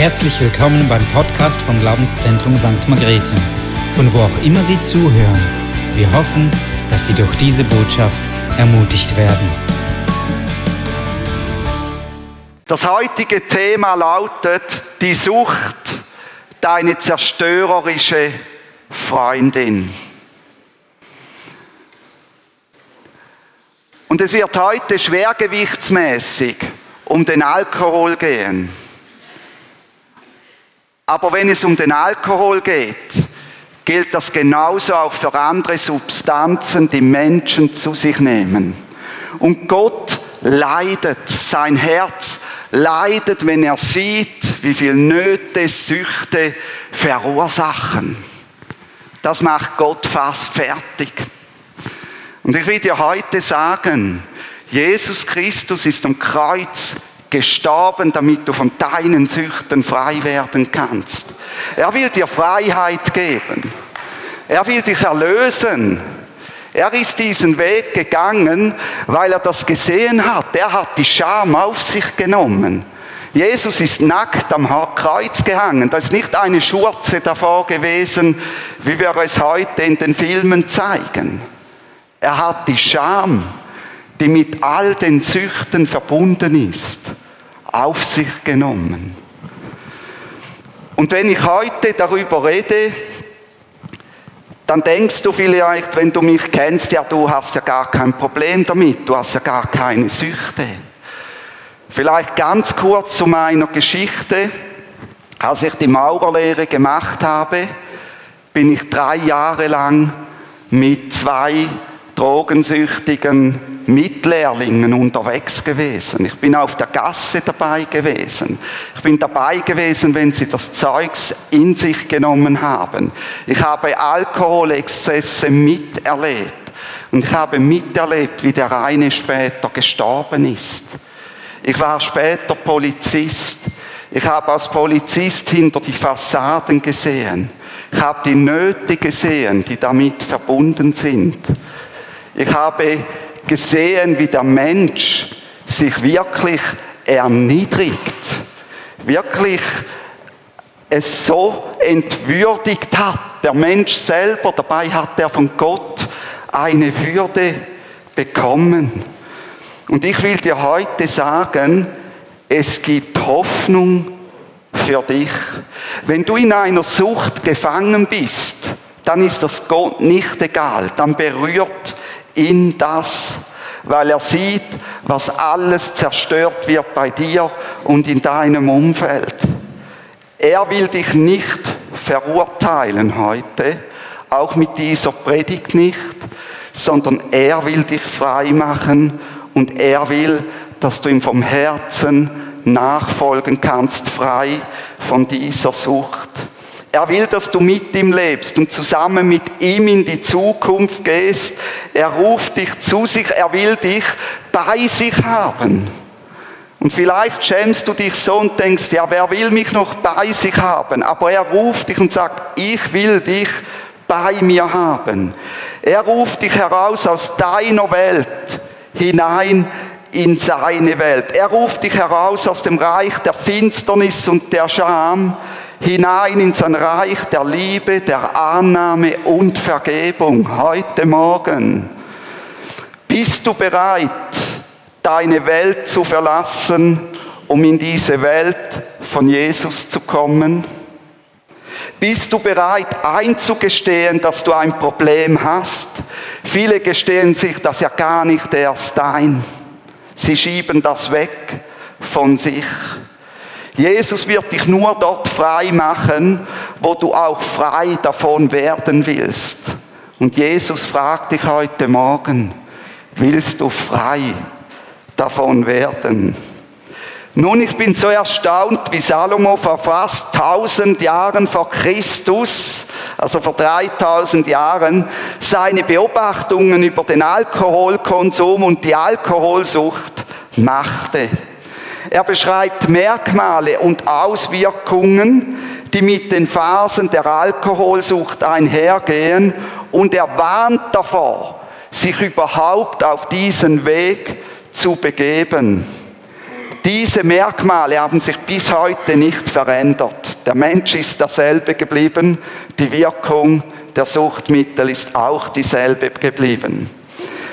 Herzlich willkommen beim Podcast vom Glaubenszentrum St. Margrethe, von wo auch immer Sie zuhören. Wir hoffen, dass Sie durch diese Botschaft ermutigt werden. Das heutige Thema lautet die Sucht, deine zerstörerische Freundin. Und es wird heute schwergewichtsmäßig um den Alkohol gehen. Aber wenn es um den Alkohol geht, gilt das genauso auch für andere Substanzen, die Menschen zu sich nehmen. Und Gott leidet, sein Herz leidet, wenn er sieht, wie viel Nöte, Süchte verursachen. Das macht Gott fast fertig. Und ich will dir heute sagen, Jesus Christus ist am Kreuz gestorben, damit du von deinen Süchten frei werden kannst. Er will dir Freiheit geben. Er will dich erlösen. Er ist diesen Weg gegangen, weil er das gesehen hat. Er hat die Scham auf sich genommen. Jesus ist nackt am Kreuz gehangen. Da ist nicht eine Schurze davor gewesen, wie wir es heute in den Filmen zeigen. Er hat die Scham, die mit all den Süchten verbunden ist, auf sich genommen. Und wenn ich heute darüber rede, dann denkst du vielleicht, wenn du mich kennst, ja, du hast ja gar kein Problem damit, du hast ja gar keine Süchte. Vielleicht ganz kurz zu meiner Geschichte. Als ich die Maurerlehre gemacht habe, bin ich drei Jahre lang mit zwei drogensüchtigen Mitlehrlingen unterwegs gewesen. Ich bin auf der Gasse dabei gewesen. Ich bin dabei gewesen, wenn sie das Zeugs in sich genommen haben. Ich habe Alkoholexzesse miterlebt. Und ich habe miterlebt, wie der eine später gestorben ist. Ich war später Polizist. Ich habe als Polizist hinter die Fassaden gesehen. Ich habe die Nöte gesehen, die damit verbunden sind. Ich habe gesehen, wie der Mensch sich wirklich erniedrigt, wirklich es so entwürdigt hat. Der Mensch selber, dabei hat er von Gott eine Würde bekommen. Und ich will dir heute sagen, es gibt Hoffnung für dich. Wenn du in einer Sucht gefangen bist, dann ist das Gott nicht egal. Dann berührt in das, weil er sieht, was alles zerstört wird bei dir und in deinem Umfeld. Er will dich nicht verurteilen heute, auch mit dieser Predigt nicht, sondern er will dich frei machen und er will, dass du ihm vom Herzen nachfolgen kannst, frei von dieser Sucht. Er will, dass du mit ihm lebst und zusammen mit ihm in die Zukunft gehst. Er ruft dich zu sich, er will dich bei sich haben. Und vielleicht schämst du dich so und denkst, ja, wer will mich noch bei sich haben? Aber er ruft dich und sagt, ich will dich bei mir haben. Er ruft dich heraus aus deiner Welt hinein in seine Welt. Er ruft dich heraus aus dem Reich der Finsternis und der Scham hinein in sein Reich der Liebe, der Annahme und Vergebung heute Morgen. Bist du bereit, deine Welt zu verlassen, um in diese Welt von Jesus zu kommen? Bist du bereit einzugestehen, dass du ein Problem hast? Viele gestehen sich das ja gar nicht erst ein. Sie schieben das weg von sich. Jesus wird dich nur dort frei machen, wo du auch frei davon werden willst. Und Jesus fragt dich heute Morgen, willst du frei davon werden? Nun, ich bin so erstaunt, wie Salomo vor fast 1000 Jahren vor Christus, also vor 3000 Jahren, seine Beobachtungen über den Alkoholkonsum und die Alkoholsucht machte. Er beschreibt Merkmale und Auswirkungen, die mit den Phasen der Alkoholsucht einhergehen und er warnt davor, sich überhaupt auf diesen Weg zu begeben. Diese Merkmale haben sich bis heute nicht verändert. Der Mensch ist derselbe geblieben, die Wirkung der Suchtmittel ist auch dieselbe geblieben.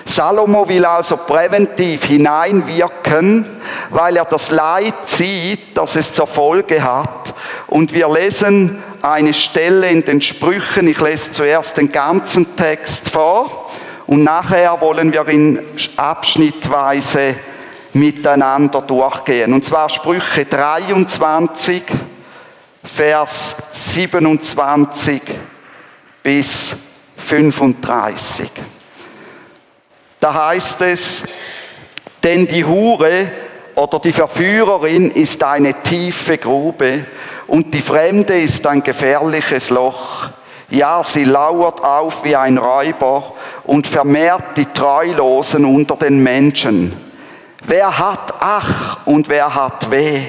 Salomo will also präventiv hineinwirken, weil er das Leid sieht, das es zur Folge hat. Und wir lesen eine Stelle in den Sprüchen. Ich lese zuerst den ganzen Text vor und nachher wollen wir ihn abschnittweise miteinander durchgehen. Und zwar Sprüche 23, Vers 27 bis 35. Da heißt es, denn die Hure oder die Verführerin ist eine tiefe Grube und die Fremde ist ein gefährliches Loch. Ja, sie lauert auf wie ein Räuber und vermehrt die Treulosen unter den Menschen. Wer hat Ach und wer hat Weh?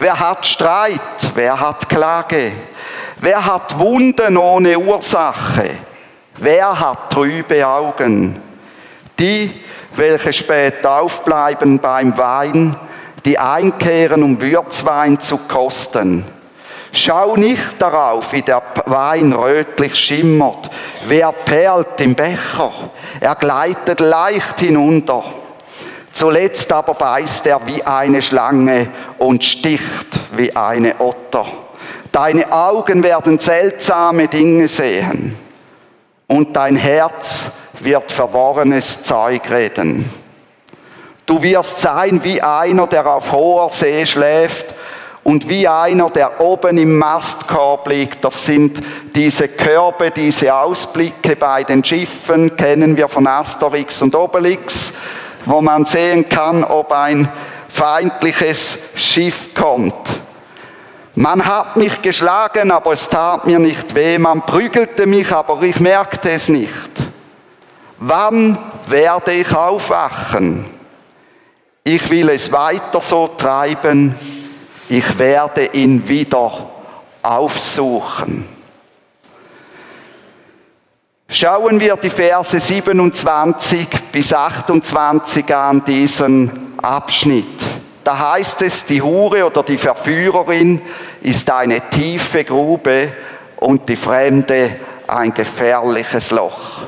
Wer hat Streit? Wer hat Klage? Wer hat Wunden ohne Ursache? Wer hat trübe Augen? Die, welche spät aufbleiben beim Wein, die einkehren, um Würzwein zu kosten. Schau nicht darauf, wie der Wein rötlich schimmert, wer perlt im Becher, er gleitet leicht hinunter. Zuletzt aber beißt er wie eine Schlange und sticht wie eine Otter. Deine Augen werden seltsame Dinge sehen und dein Herz wird verworrenes Zeug reden. Du wirst sein wie einer, der auf hoher See schläft und wie einer, der oben im Mastkorb liegt. Das sind diese Körbe, diese Ausblicke bei den Schiffen, kennen wir von Asterix und Obelix, wo man sehen kann, ob ein feindliches Schiff kommt. Man hat mich geschlagen, aber es tat mir nicht weh. Man prügelte mich, aber ich merkte es nicht. Wann werde ich aufwachen? Ich will es weiter so treiben. Ich werde ihn wieder aufsuchen. Schauen wir die Verse 27 bis 28 an diesen Abschnitt. Da heißt es, die Hure oder die Verführerin ist eine tiefe Grube und die Fremde ein gefährliches Loch.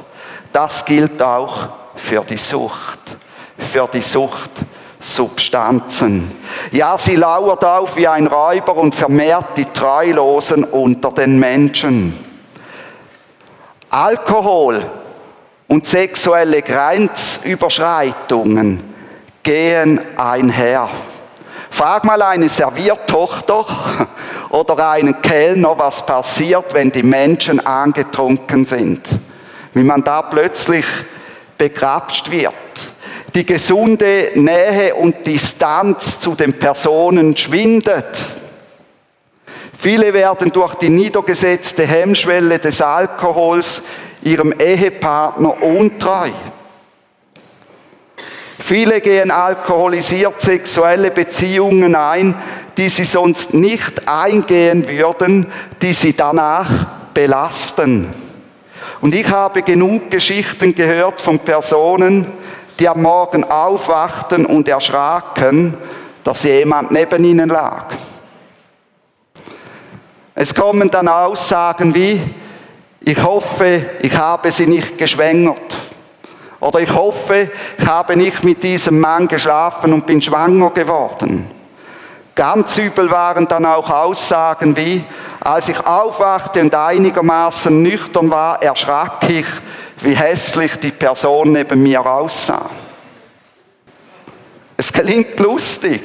Das gilt auch für die Sucht, für die Suchtsubstanzen. Ja, sie lauert auf wie ein Räuber und vermehrt die Treulosen unter den Menschen. Alkohol und sexuelle Grenzüberschreitungen gehen einher. Frag mal eine Serviertochter oder einen Kellner, was passiert, wenn die Menschen angetrunken sind wie man da plötzlich begrapscht wird. Die gesunde Nähe und Distanz zu den Personen schwindet. Viele werden durch die niedergesetzte Hemmschwelle des Alkohols ihrem Ehepartner untreu. Viele gehen alkoholisiert sexuelle Beziehungen ein, die sie sonst nicht eingehen würden, die sie danach belasten. Und ich habe genug Geschichten gehört von Personen, die am Morgen aufwachten und erschraken, dass jemand neben ihnen lag. Es kommen dann Aussagen wie, ich hoffe, ich habe sie nicht geschwängert. Oder ich hoffe, ich habe nicht mit diesem Mann geschlafen und bin schwanger geworden. Ganz übel waren dann auch Aussagen wie, als ich aufwachte und einigermaßen nüchtern war, erschrak ich, wie hässlich die Person neben mir aussah. Es klingt lustig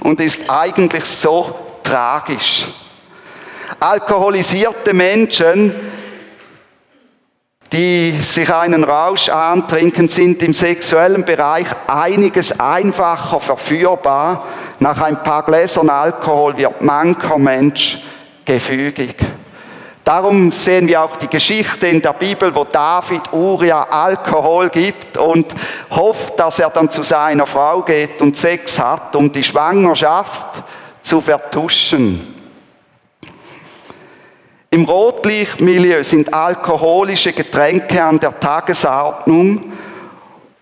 und ist eigentlich so tragisch. Alkoholisierte Menschen die sich einen Rausch antrinken, sind im sexuellen Bereich einiges einfacher verführbar. Nach ein paar Gläsern Alkohol wird mancher Mensch gefügig. Darum sehen wir auch die Geschichte in der Bibel, wo David Uria Alkohol gibt und hofft, dass er dann zu seiner Frau geht und Sex hat, um die Schwangerschaft zu vertuschen. Im Rotlichtmilieu sind alkoholische Getränke an der Tagesordnung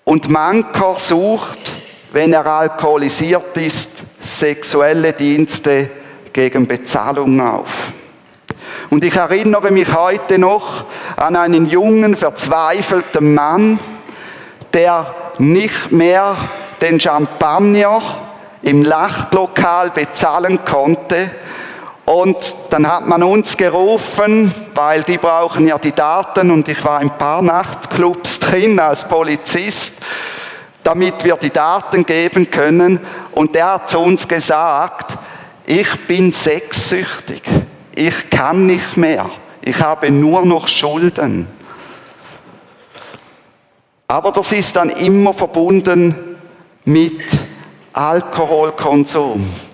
und mancher sucht wenn er alkoholisiert ist, sexuelle Dienste gegen Bezahlung auf. Und ich erinnere mich heute noch an einen jungen, verzweifelten Mann, der nicht mehr den Champagner im Lachtlokal bezahlen konnte. Und dann hat man uns gerufen, weil die brauchen ja die Daten und ich war in ein paar Nachtclubs drin als Polizist, damit wir die Daten geben können. Und der hat zu uns gesagt, ich bin sexsüchtig, ich kann nicht mehr, ich habe nur noch Schulden. Aber das ist dann immer verbunden mit Alkoholkonsum.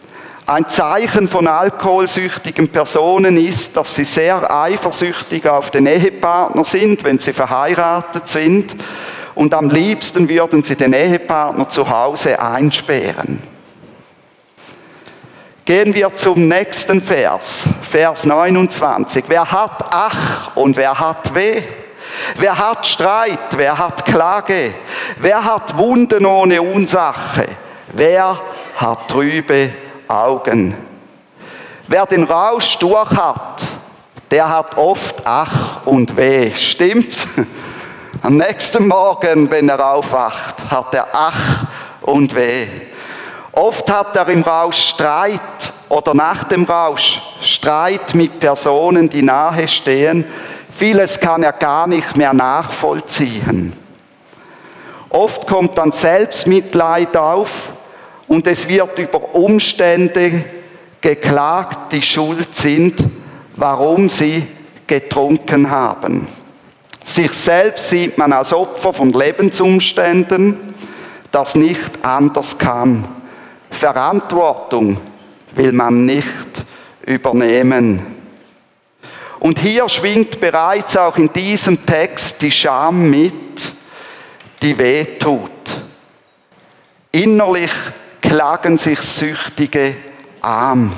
Ein Zeichen von alkoholsüchtigen Personen ist, dass sie sehr eifersüchtig auf den Ehepartner sind, wenn sie verheiratet sind. Und am liebsten würden sie den Ehepartner zu Hause einsperren. Gehen wir zum nächsten Vers, Vers 29. Wer hat Ach und wer hat Weh? Wer hat Streit? Wer hat Klage? Wer hat Wunden ohne Ursache? Wer hat trübe Augen? Wer den Rausch durch hat, der hat oft Ach und Weh. Stimmt's? Am nächsten Morgen, wenn er aufwacht, hat er Ach und Weh. Oft hat er im Rausch Streit oder nach dem Rausch Streit mit Personen, die nahe stehen. Vieles kann er gar nicht mehr nachvollziehen. Oft kommt dann Selbstmitleid auf und es wird über Umstände geklagt, die schuld sind, warum sie getrunken haben. Sich selbst sieht man als Opfer von Lebensumständen, das nicht anders kann. Verantwortung will man nicht übernehmen. Und hier schwingt bereits auch in diesem Text die Scham mit, die weh tut. Innerlich klagen sich Süchtige an.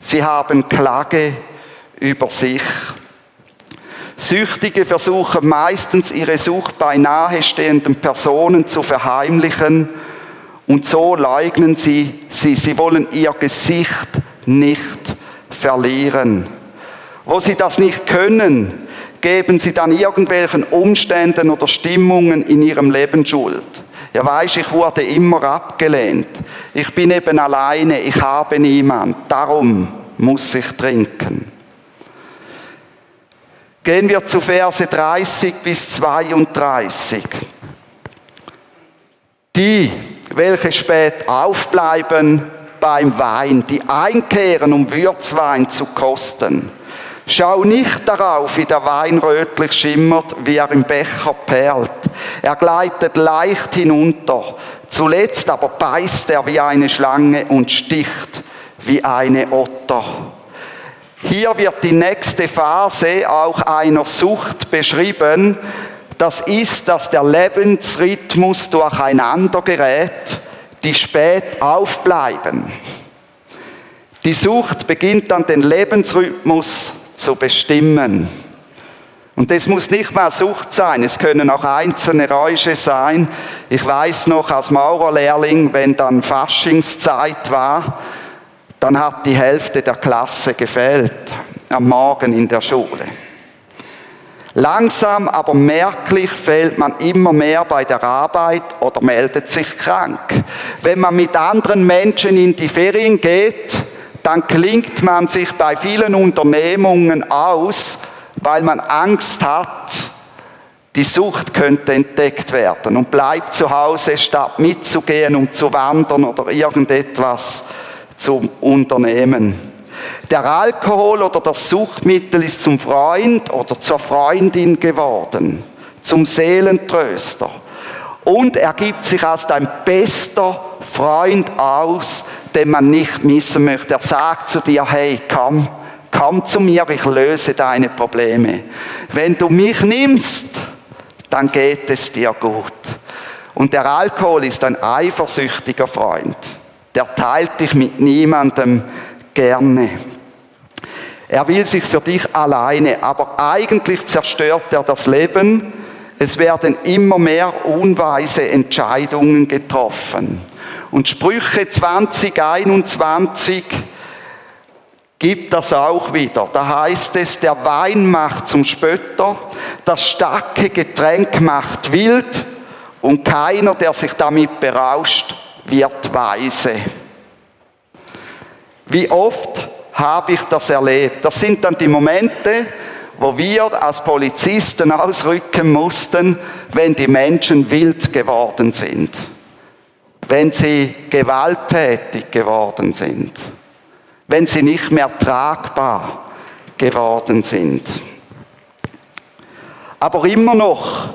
Sie haben Klage über sich. Süchtige versuchen meistens ihre Sucht bei nahestehenden Personen zu verheimlichen und so leugnen sie sie. Sie wollen ihr Gesicht nicht verlieren. Wo sie das nicht können, geben sie dann irgendwelchen Umständen oder Stimmungen in ihrem Leben Schuld. Ja, weiß ich wurde immer abgelehnt. Ich bin eben alleine, ich habe niemand. Darum muss ich trinken. Gehen wir zu Verse 30 bis 32. Die, welche spät aufbleiben beim Wein, die einkehren, um Würzwein zu kosten. Schau nicht darauf, wie der Wein rötlich schimmert, wie er im Becher perlt. Er gleitet leicht hinunter. Zuletzt aber beißt er wie eine Schlange und sticht wie eine Otter. Hier wird die nächste Phase auch einer Sucht beschrieben, das ist, dass der Lebensrhythmus durcheinander gerät, die spät aufbleiben. Die Sucht beginnt dann den Lebensrhythmus zu bestimmen. Und das muss nicht mal Sucht sein, es können auch einzelne Räusche sein. Ich weiß noch als Maurerlehrling, wenn dann Faschingszeit war, dann hat die Hälfte der Klasse gefehlt am Morgen in der Schule. Langsam, aber merklich fehlt man immer mehr bei der Arbeit oder meldet sich krank. Wenn man mit anderen Menschen in die Ferien geht, dann klingt man sich bei vielen Unternehmungen aus, weil man Angst hat, die Sucht könnte entdeckt werden und bleibt zu Hause, statt mitzugehen, um zu wandern oder irgendetwas zu unternehmen. Der Alkohol oder das Suchtmittel ist zum Freund oder zur Freundin geworden, zum Seelentröster. Und er gibt sich als dein bester Freund aus, den man nicht missen möchte. Er sagt zu dir, hey, komm, komm zu mir, ich löse deine Probleme. Wenn du mich nimmst, dann geht es dir gut. Und der Alkohol ist ein eifersüchtiger Freund. Der teilt dich mit niemandem gerne. Er will sich für dich alleine, aber eigentlich zerstört er das Leben, es werden immer mehr unweise Entscheidungen getroffen. Und Sprüche 2021 gibt das auch wieder. Da heißt es, der Wein macht zum Spötter, das starke Getränk macht wild und keiner, der sich damit berauscht, wird weise. Wie oft habe ich das erlebt? Das sind dann die Momente, wo wir als Polizisten ausrücken mussten, wenn die Menschen wild geworden sind, wenn sie gewalttätig geworden sind, wenn sie nicht mehr tragbar geworden sind. Aber immer noch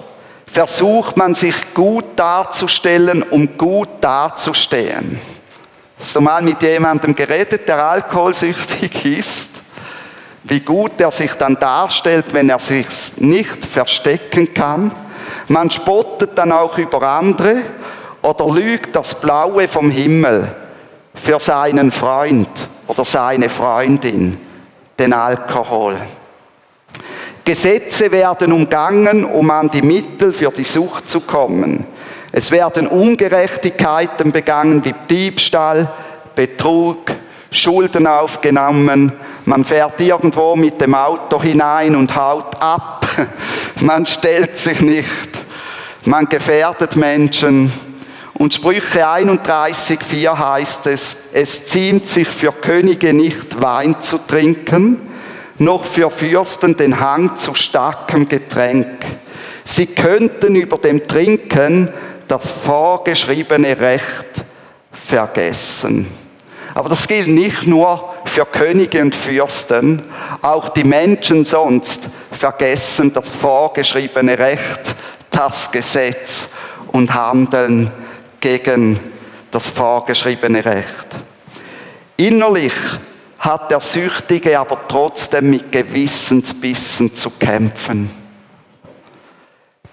versucht man sich gut darzustellen, um gut dazustehen. Hast du mal mit jemandem geredet, der alkoholsüchtig ist? Wie gut er sich dann darstellt, wenn er sich nicht verstecken kann. Man spottet dann auch über andere oder lügt das Blaue vom Himmel für seinen Freund oder seine Freundin, den Alkohol. Gesetze werden umgangen, um an die Mittel für die Sucht zu kommen. Es werden Ungerechtigkeiten begangen wie Diebstahl, Betrug, Schulden aufgenommen, man fährt irgendwo mit dem Auto hinein und haut ab, man stellt sich nicht, man gefährdet Menschen. Und Sprüche 31,4 heißt es, es ziemt sich für Könige nicht Wein zu trinken, noch für Fürsten den Hang zu starkem Getränk. Sie könnten über dem Trinken das vorgeschriebene Recht vergessen. Aber das gilt nicht nur für Könige und Fürsten, auch die Menschen sonst vergessen das vorgeschriebene Recht, das Gesetz und handeln gegen das vorgeschriebene Recht. Innerlich hat der Süchtige aber trotzdem mit Gewissensbissen zu kämpfen.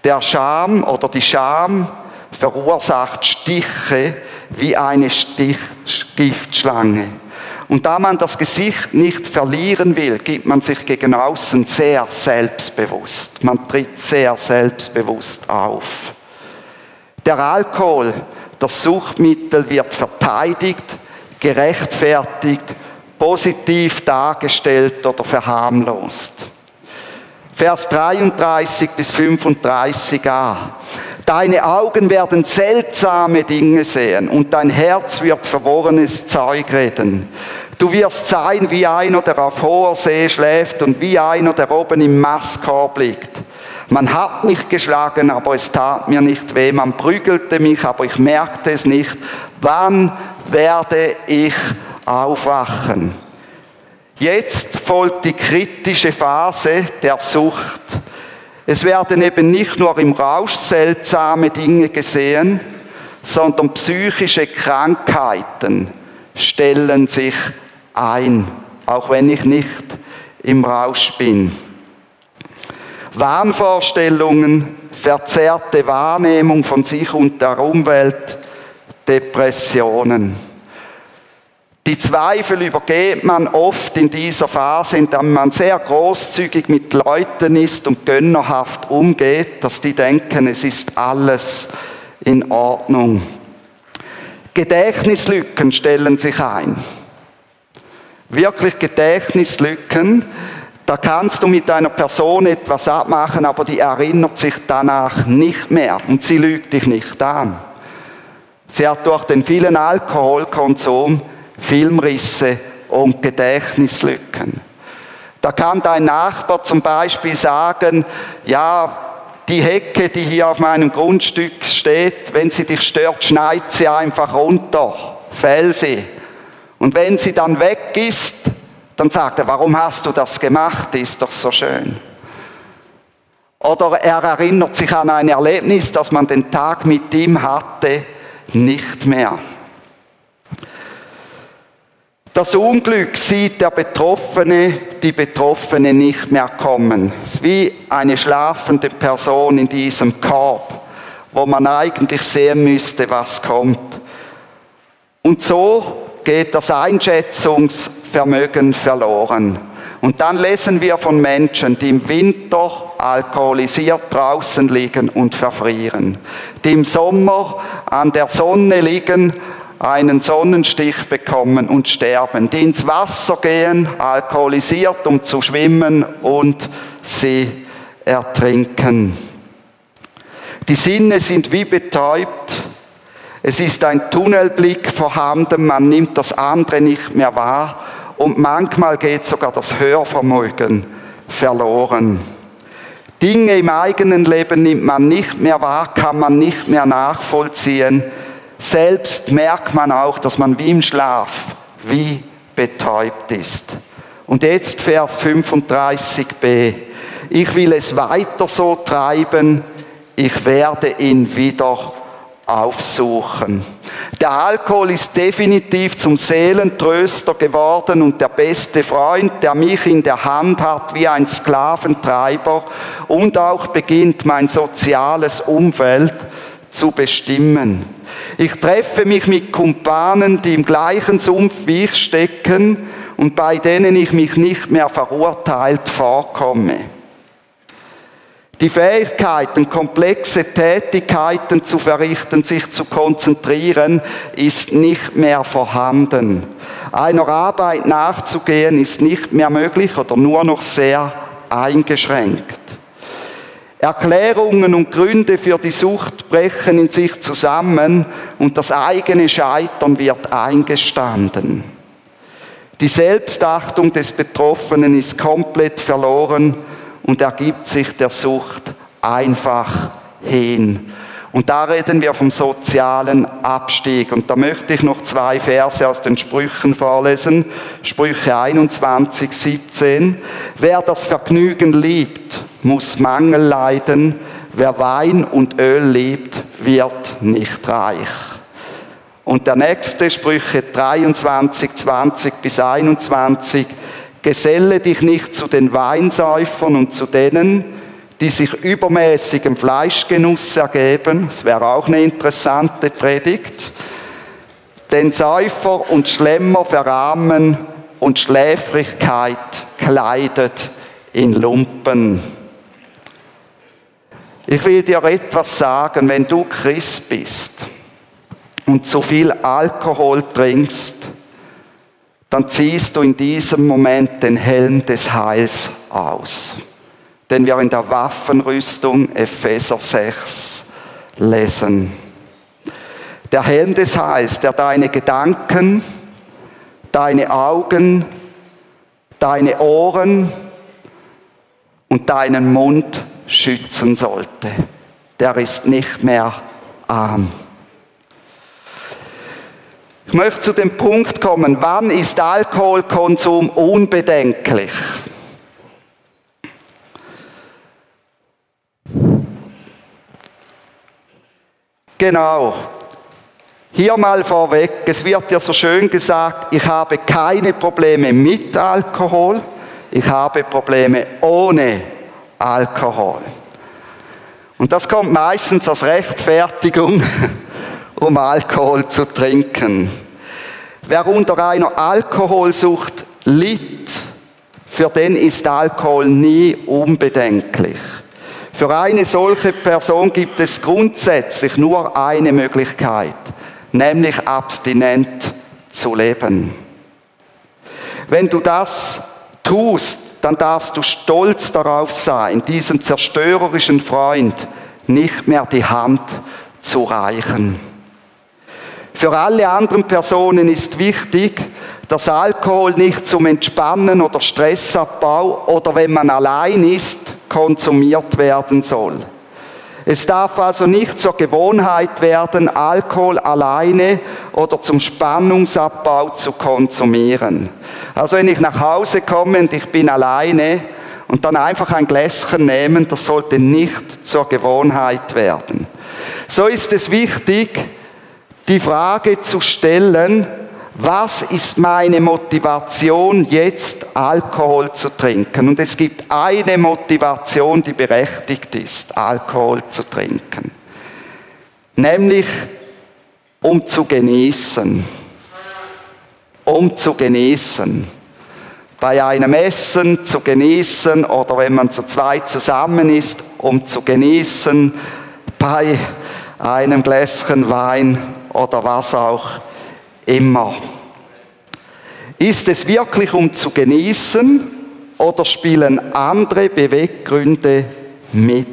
Der Scham oder die Scham verursacht Stiche wie eine Stich Giftschlange. Und da man das Gesicht nicht verlieren will, gibt man sich gegen außen sehr selbstbewusst. Man tritt sehr selbstbewusst auf. Der Alkohol, das Suchtmittel wird verteidigt, gerechtfertigt, positiv dargestellt oder verharmlost. Vers 33 bis 35a. Deine Augen werden seltsame Dinge sehen und dein Herz wird verworrenes Zeug reden. Du wirst sein wie einer, der auf hoher See schläft und wie einer, der oben im Mastkorb liegt. Man hat mich geschlagen, aber es tat mir nicht weh. Man prügelte mich, aber ich merkte es nicht. Wann werde ich aufwachen? Jetzt folgt die kritische Phase der Sucht. Es werden eben nicht nur im Rausch seltsame Dinge gesehen, sondern psychische Krankheiten stellen sich ein, auch wenn ich nicht im Rausch bin. Wahnvorstellungen, verzerrte Wahrnehmung von sich und der Umwelt, Depressionen. Die Zweifel übergeht man oft in dieser Phase, in der man sehr großzügig mit Leuten ist und gönnerhaft umgeht, dass die denken, es ist alles in Ordnung. Gedächtnislücken stellen sich ein. Wirklich Gedächtnislücken. Da kannst du mit einer Person etwas abmachen, aber die erinnert sich danach nicht mehr und sie lügt dich nicht an. Sie hat durch den vielen Alkoholkonsum Filmrisse und Gedächtnislücken. Da kann dein Nachbar zum Beispiel sagen, ja, die Hecke, die hier auf meinem Grundstück steht, wenn sie dich stört, schneid sie einfach runter, fäll sie. Und wenn sie dann weg ist, dann sagt er, warum hast du das gemacht? Die ist doch so schön. Oder er erinnert sich an ein Erlebnis, das man den Tag mit ihm hatte, nicht mehr. Das Unglück sieht der Betroffene, die Betroffene nicht mehr kommen. Es ist wie eine schlafende Person in diesem Korb, wo man eigentlich sehen müsste, was kommt. Und so geht das Einschätzungsvermögen verloren. Und dann lesen wir von Menschen, die im Winter alkoholisiert draußen liegen und verfrieren, die im Sommer an der Sonne liegen, einen Sonnenstich bekommen und sterben, die ins Wasser gehen, alkoholisiert, um zu schwimmen und sie ertrinken. Die Sinne sind wie betäubt. Es ist ein Tunnelblick vorhanden, man nimmt das andere nicht mehr wahr und manchmal geht sogar das Hörvermögen verloren. Dinge im eigenen Leben nimmt man nicht mehr wahr, kann man nicht mehr nachvollziehen. Selbst merkt man auch, dass man wie im Schlaf, wie betäubt ist. Und jetzt Vers 35b. Ich will es weiter so treiben, ich werde ihn wieder aufsuchen. Der Alkohol ist definitiv zum Seelentröster geworden und der beste Freund, der mich in der Hand hat wie ein Sklaventreiber und auch beginnt mein soziales Umfeld zu bestimmen. Ich treffe mich mit Kumpanen, die im gleichen Sumpf wie ich stecken und bei denen ich mich nicht mehr verurteilt vorkomme. Die Fähigkeiten, komplexe Tätigkeiten zu verrichten, sich zu konzentrieren, ist nicht mehr vorhanden. Einer Arbeit nachzugehen ist nicht mehr möglich oder nur noch sehr eingeschränkt. Erklärungen und Gründe für die Sucht brechen in sich zusammen und das eigene Scheitern wird eingestanden. Die Selbstachtung des Betroffenen ist komplett verloren und ergibt sich der Sucht einfach hin. Und da reden wir vom sozialen Abstieg. Und da möchte ich noch zwei Verse aus den Sprüchen vorlesen. Sprüche 21, 17. Wer das Vergnügen liebt, muss Mangel leiden. Wer Wein und Öl liebt, wird nicht reich. Und der nächste Sprüche 23, 20 bis 21. Geselle dich nicht zu den Weinsäufern und zu denen, die sich übermäßigem Fleischgenuss ergeben. Das wäre auch eine interessante Predigt. Denn Säufer und Schlemmer verarmen und Schläfrigkeit kleidet in Lumpen. Ich will dir etwas sagen, wenn du Christ bist und zu viel Alkohol trinkst, dann ziehst du in diesem Moment den Helm des Heils aus. Den wir in der Waffenrüstung Epheser 6 lesen. Der Helm des Heils, der deine Gedanken, deine Augen, deine Ohren und deinen Mund schützen sollte. Der ist nicht mehr an. Ich möchte zu dem Punkt kommen, wann ist Alkoholkonsum unbedenklich? Genau. Hier mal vorweg, es wird ja so schön gesagt, ich habe keine Probleme mit Alkohol, ich habe Probleme ohne Alkohol. Und das kommt meistens als Rechtfertigung um Alkohol zu trinken. Wer unter einer Alkoholsucht litt, für den ist Alkohol nie unbedenklich. Für eine solche Person gibt es grundsätzlich nur eine Möglichkeit, nämlich abstinent zu leben. Wenn du das tust, dann darfst du stolz darauf sein, diesem zerstörerischen Freund nicht mehr die Hand zu reichen. Für alle anderen Personen ist wichtig, dass Alkohol nicht zum Entspannen oder Stressabbau oder wenn man allein ist, konsumiert werden soll. Es darf also nicht zur Gewohnheit werden, Alkohol alleine oder zum Spannungsabbau zu konsumieren. Also wenn ich nach Hause komme und ich bin alleine und dann einfach ein Gläschen nehmen, das sollte nicht zur Gewohnheit werden. So ist es wichtig, die Frage zu stellen, was ist meine Motivation, jetzt Alkohol zu trinken? Und es gibt eine Motivation, die berechtigt ist, Alkohol zu trinken. Nämlich, um zu genießen. Um zu genießen. bei einem Essen zu genießen oder wenn man zu zweit zusammen ist, um zu genießen, bei einem Gläschen Wein oder was auch immer. Ist es wirklich um zu genießen oder spielen andere Beweggründe mit?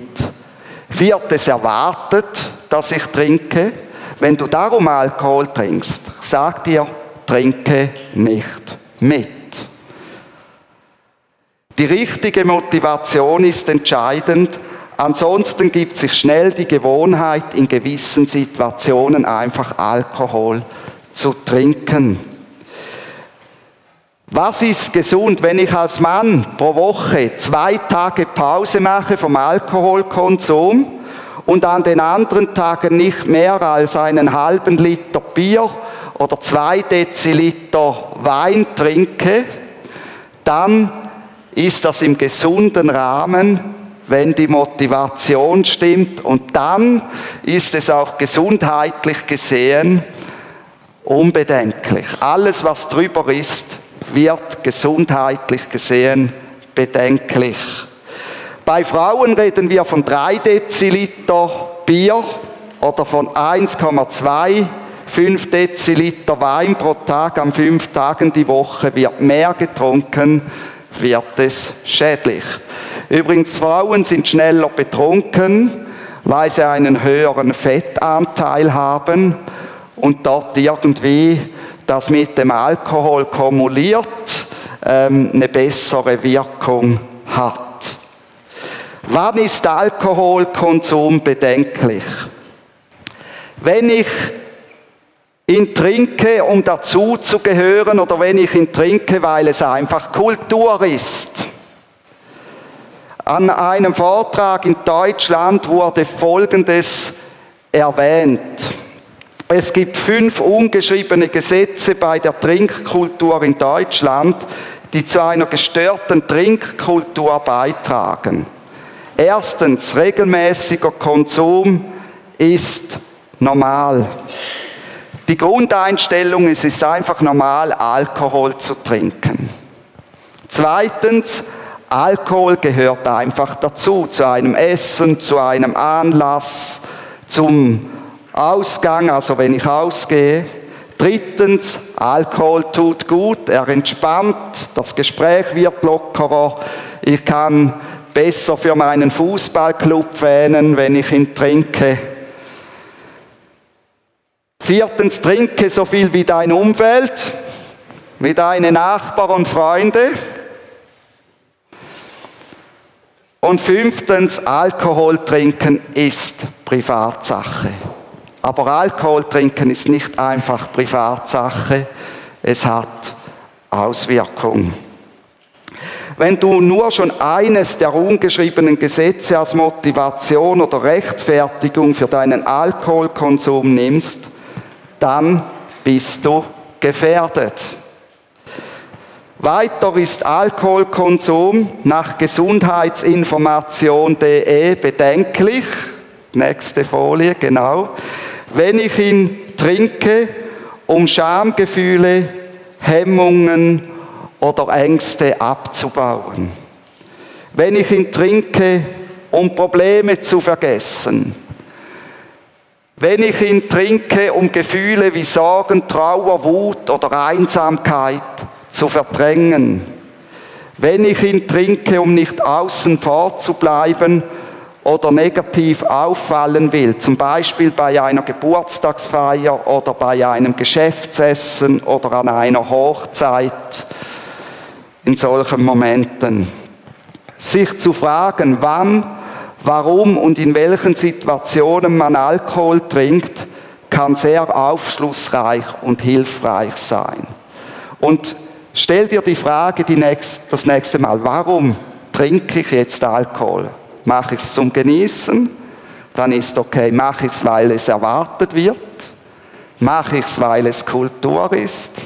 Wird es erwartet, dass ich trinke? Wenn du darum Alkohol trinkst, sag dir, trinke nicht mit. Die richtige Motivation ist entscheidend, ansonsten gibt sich schnell die Gewohnheit, in gewissen Situationen einfach Alkohol zu trinken. Was ist gesund, wenn ich als Mann pro Woche zwei Tage Pause mache vom Alkoholkonsum und an den anderen Tagen nicht mehr als einen halben Liter Bier oder zwei Deziliter Wein trinke, dann ist das im gesunden Rahmen, wenn die Motivation stimmt. Und dann ist es auch gesundheitlich gesehen unbedenklich. Alles, was drüber ist, wird gesundheitlich gesehen bedenklich. Bei Frauen reden wir von 3 Deziliter Bier oder von 1,2 5 Deziliter Wein pro Tag an fünf Tagen die Woche wird mehr getrunken wird es schädlich. Übrigens, Frauen sind schneller betrunken, weil sie einen höheren Fettanteil haben und dort irgendwie das mit dem Alkohol kumuliert ähm, eine bessere Wirkung hat. Wann ist Alkoholkonsum bedenklich? Wenn ich ihn trinke, um dazu zu gehören, oder wenn ich ihn trinke, weil es einfach Kultur ist. An einem Vortrag in Deutschland wurde Folgendes erwähnt. Es gibt fünf ungeschriebene Gesetze bei der Trinkkultur in Deutschland, die zu einer gestörten Trinkkultur beitragen. Erstens, regelmäßiger Konsum ist normal. Die Grundeinstellung ist, es ist einfach normal, Alkohol zu trinken. Zweitens, Alkohol gehört einfach dazu, zu einem Essen, zu einem Anlass, zum Ausgang, also wenn ich ausgehe. Drittens, Alkohol tut gut, er entspannt, das Gespräch wird lockerer, ich kann besser für meinen Fußballclub wähnen, wenn ich ihn trinke. Viertens, trinke so viel wie dein Umfeld, wie deine Nachbarn und Freunde. Und fünftens, Alkohol trinken ist Privatsache. Aber Alkohol trinken ist nicht einfach Privatsache, es hat Auswirkungen. Wenn du nur schon eines der ungeschriebenen Gesetze als Motivation oder Rechtfertigung für deinen Alkoholkonsum nimmst, dann bist du gefährdet. Weiter ist Alkoholkonsum nach gesundheitsinformation.de bedenklich. Nächste Folie, genau. Wenn ich ihn trinke, um Schamgefühle, Hemmungen oder Ängste abzubauen. Wenn ich ihn trinke, um Probleme zu vergessen wenn ich ihn trinke, um Gefühle wie Sorgen, Trauer, Wut oder Einsamkeit zu verdrängen. Wenn ich ihn trinke, um nicht außen vor zu bleiben oder negativ auffallen will, zum Beispiel bei einer Geburtstagsfeier oder bei einem Geschäftsessen oder an einer Hochzeit, in solchen Momenten. Sich zu fragen, wann warum und in welchen Situationen man Alkohol trinkt, kann sehr aufschlussreich und hilfreich sein. Und stell dir die Frage die nächst, das nächste Mal, warum trinke ich jetzt Alkohol? Mache ich es zum Genießen? Dann ist okay. Mache ich es, weil es erwartet wird? Mache ich es, weil es Kultur ist?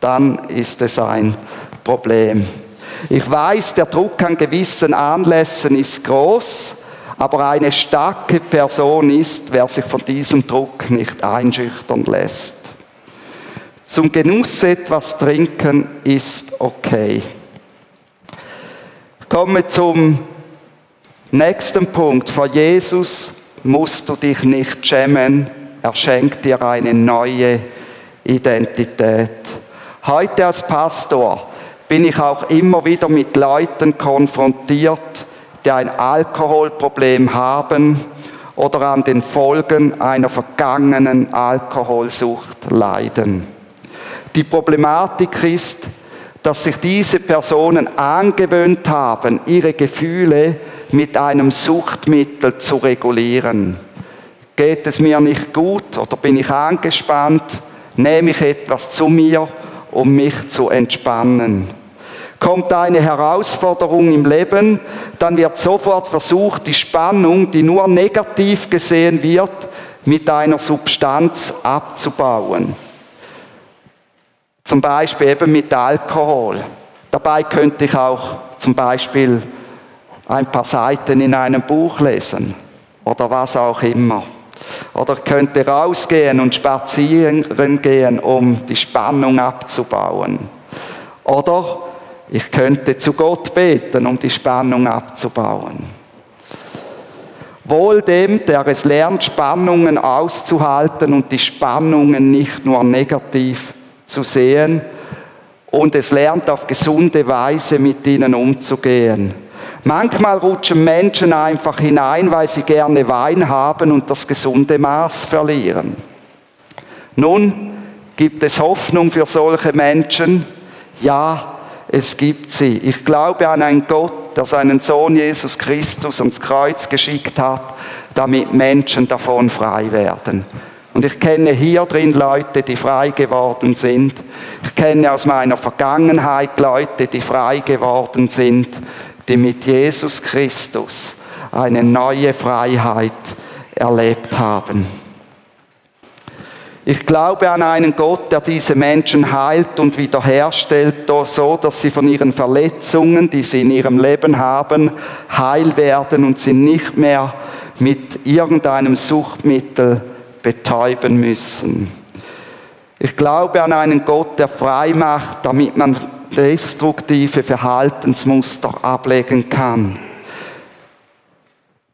Dann ist es ein Problem. Ich weiß, der Druck an gewissen Anlässen ist groß, aber eine starke Person ist, wer sich von diesem Druck nicht einschüchtern lässt. Zum Genuss etwas trinken ist okay. Kommen wir zum nächsten Punkt. Vor Jesus musst du dich nicht schämen. Er schenkt dir eine neue Identität. Heute als Pastor bin ich auch immer wieder mit Leuten konfrontiert, die ein Alkoholproblem haben oder an den Folgen einer vergangenen Alkoholsucht leiden. Die Problematik ist, dass sich diese Personen angewöhnt haben, ihre Gefühle mit einem Suchtmittel zu regulieren. Geht es mir nicht gut oder bin ich angespannt, nehme ich etwas zu mir, um mich zu entspannen. Kommt eine Herausforderung im Leben, dann wird sofort versucht, die Spannung, die nur negativ gesehen wird, mit einer Substanz abzubauen. Zum Beispiel eben mit Alkohol. Dabei könnte ich auch zum Beispiel ein paar Seiten in einem Buch lesen oder was auch immer. Oder könnte rausgehen und spazieren gehen, um die Spannung abzubauen. Oder ich könnte zu Gott beten, um die Spannung abzubauen. Wohl dem, der es lernt, Spannungen auszuhalten und die Spannungen nicht nur negativ zu sehen und es lernt auf gesunde Weise mit ihnen umzugehen. Manchmal rutschen Menschen einfach hinein, weil sie gerne Wein haben und das gesunde Maß verlieren. Nun gibt es Hoffnung für solche Menschen? Ja, es gibt sie. Ich glaube an einen Gott, der seinen Sohn Jesus Christus ans Kreuz geschickt hat, damit Menschen davon frei werden. Und ich kenne hier drin Leute, die frei geworden sind. Ich kenne aus meiner Vergangenheit Leute, die frei geworden sind, die mit Jesus Christus eine neue Freiheit erlebt haben. Ich glaube an einen Gott, der diese Menschen heilt und wiederherstellt, so dass sie von ihren Verletzungen, die sie in ihrem Leben haben, heil werden und sie nicht mehr mit irgendeinem Suchtmittel betäuben müssen. Ich glaube an einen Gott, der frei macht, damit man destruktive Verhaltensmuster ablegen kann.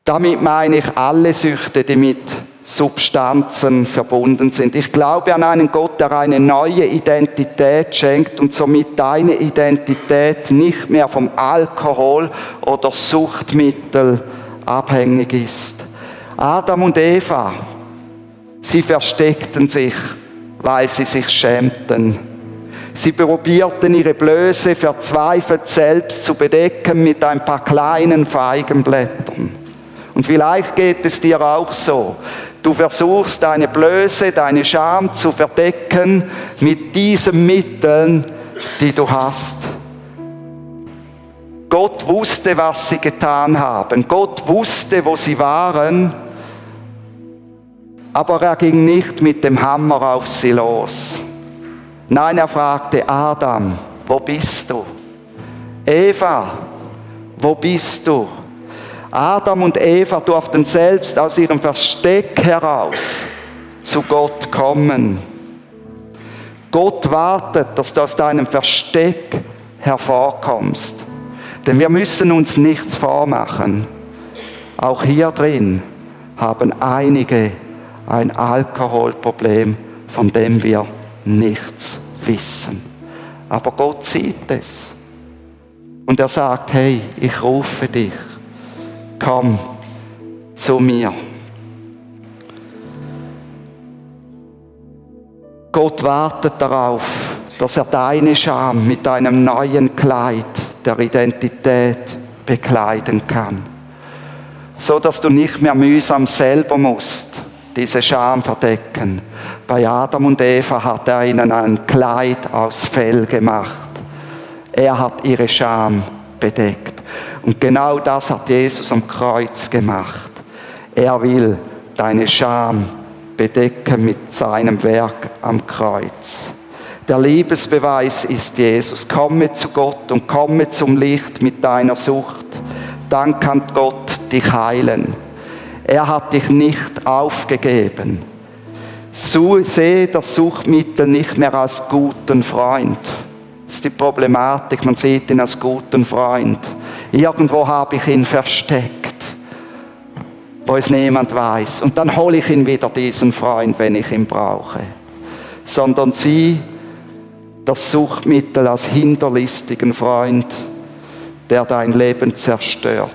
Damit meine ich alle Süchte, die mit Substanzen verbunden sind. Ich glaube an einen Gott, der eine neue Identität schenkt und somit deine Identität nicht mehr vom Alkohol oder Suchtmittel abhängig ist. Adam und Eva, sie versteckten sich, weil sie sich schämten. Sie probierten ihre Blöße verzweifelt selbst zu bedecken mit ein paar kleinen Feigenblättern. Und vielleicht geht es dir auch so. Du versuchst deine Blöße, deine Scham zu verdecken mit diesen Mitteln, die du hast. Gott wusste, was sie getan haben. Gott wusste, wo sie waren. Aber er ging nicht mit dem Hammer auf sie los. Nein, er fragte Adam, wo bist du? Eva, wo bist du? Adam und Eva durften selbst aus ihrem Versteck heraus zu Gott kommen. Gott wartet, dass du aus deinem Versteck hervorkommst. Denn wir müssen uns nichts vormachen. Auch hier drin haben einige ein Alkoholproblem, von dem wir nichts wissen. Aber Gott sieht es. Und er sagt, hey, ich rufe dich komm zu mir. Gott wartet darauf, dass er deine Scham mit einem neuen Kleid der Identität bekleiden kann. So dass du nicht mehr mühsam selber musst diese Scham verdecken. Bei Adam und Eva hat er ihnen ein Kleid aus Fell gemacht. Er hat ihre Scham bedeckt. Und genau das hat Jesus am Kreuz gemacht. Er will deine Scham bedecken mit seinem Werk am Kreuz. Der Liebesbeweis ist Jesus. Komme zu Gott und komme zum Licht mit deiner Sucht. Dann kann Gott dich heilen. Er hat dich nicht aufgegeben. Sehe das Suchtmittel nicht mehr als guten Freund. Das ist die Problematik. Man sieht ihn als guten Freund. Irgendwo habe ich ihn versteckt, wo es niemand weiß. Und dann hole ich ihn wieder, diesen Freund, wenn ich ihn brauche. Sondern sieh das Suchtmittel als hinterlistigen Freund, der dein Leben zerstört.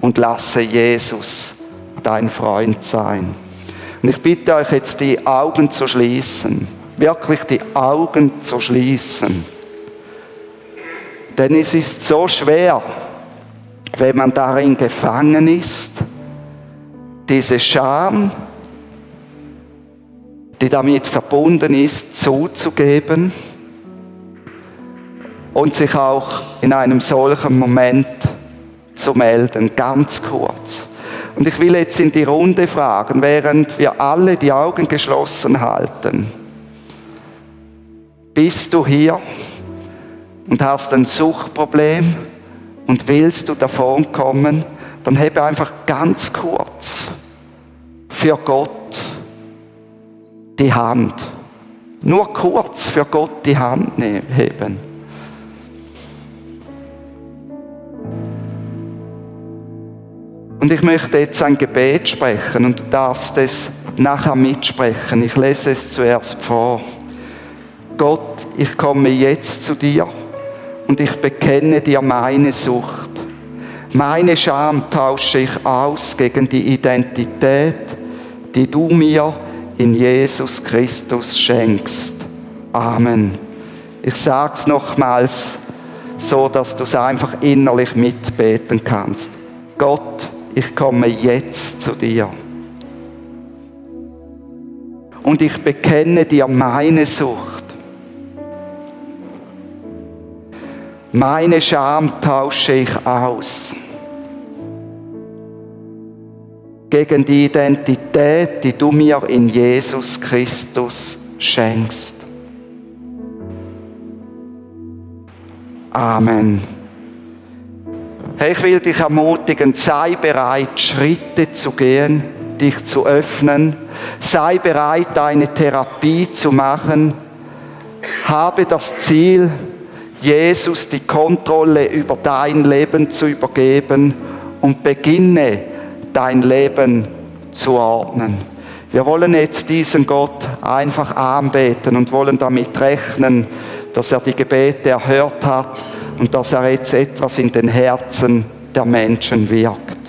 Und lasse Jesus dein Freund sein. Und ich bitte euch jetzt, die Augen zu schließen. Wirklich die Augen zu schließen. Denn es ist so schwer, wenn man darin gefangen ist, diese Scham, die damit verbunden ist, zuzugeben und sich auch in einem solchen Moment zu melden, ganz kurz. Und ich will jetzt in die Runde fragen, während wir alle die Augen geschlossen halten. Bist du hier und hast ein Suchtproblem und willst du davon kommen, dann hebe einfach ganz kurz für Gott die Hand. Nur kurz für Gott die Hand heben. Und ich möchte jetzt ein Gebet sprechen und du darfst es nachher mitsprechen. Ich lese es zuerst vor. Gott, ich komme jetzt zu dir und ich bekenne dir meine Sucht. Meine Scham tausche ich aus gegen die Identität, die du mir in Jesus Christus schenkst. Amen. Ich sage es nochmals so, dass du es einfach innerlich mitbeten kannst. Gott, ich komme jetzt zu dir. Und ich bekenne dir meine Sucht. Meine Scham tausche ich aus gegen die Identität, die du mir in Jesus Christus schenkst. Amen. Hey, ich will dich ermutigen, sei bereit, Schritte zu gehen, dich zu öffnen. Sei bereit, eine Therapie zu machen. Habe das Ziel, Jesus die Kontrolle über dein Leben zu übergeben und beginne dein Leben zu ordnen. Wir wollen jetzt diesen Gott einfach anbeten und wollen damit rechnen, dass er die Gebete erhört hat und dass er jetzt etwas in den Herzen der Menschen wirkt.